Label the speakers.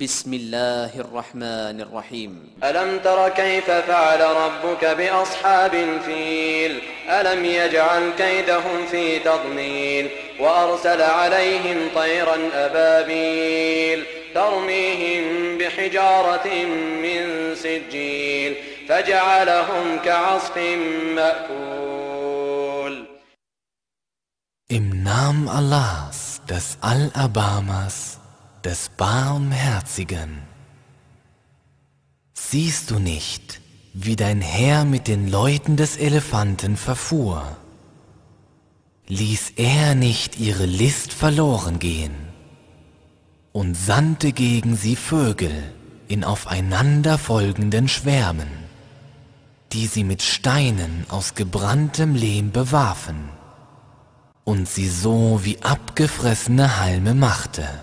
Speaker 1: بسم الله الرحمن الرحيم
Speaker 2: ألم تر كيف فعل ربك بأصحاب الفيل ألم يجعل كيدهم في تضليل وأرسل عليهم طيرا أبابيل ترميهم بحجارة من سجيل فجعلهم كعصف مأكول
Speaker 3: Im Namen Allahs, des Allerbarmers, des Barmherzigen. Siehst du nicht, wie dein Herr mit den Leuten des Elefanten verfuhr? Ließ er nicht ihre List verloren gehen und sandte gegen sie Vögel in aufeinanderfolgenden Schwärmen, die sie mit Steinen aus gebranntem Lehm bewarfen und sie so wie abgefressene Halme machte.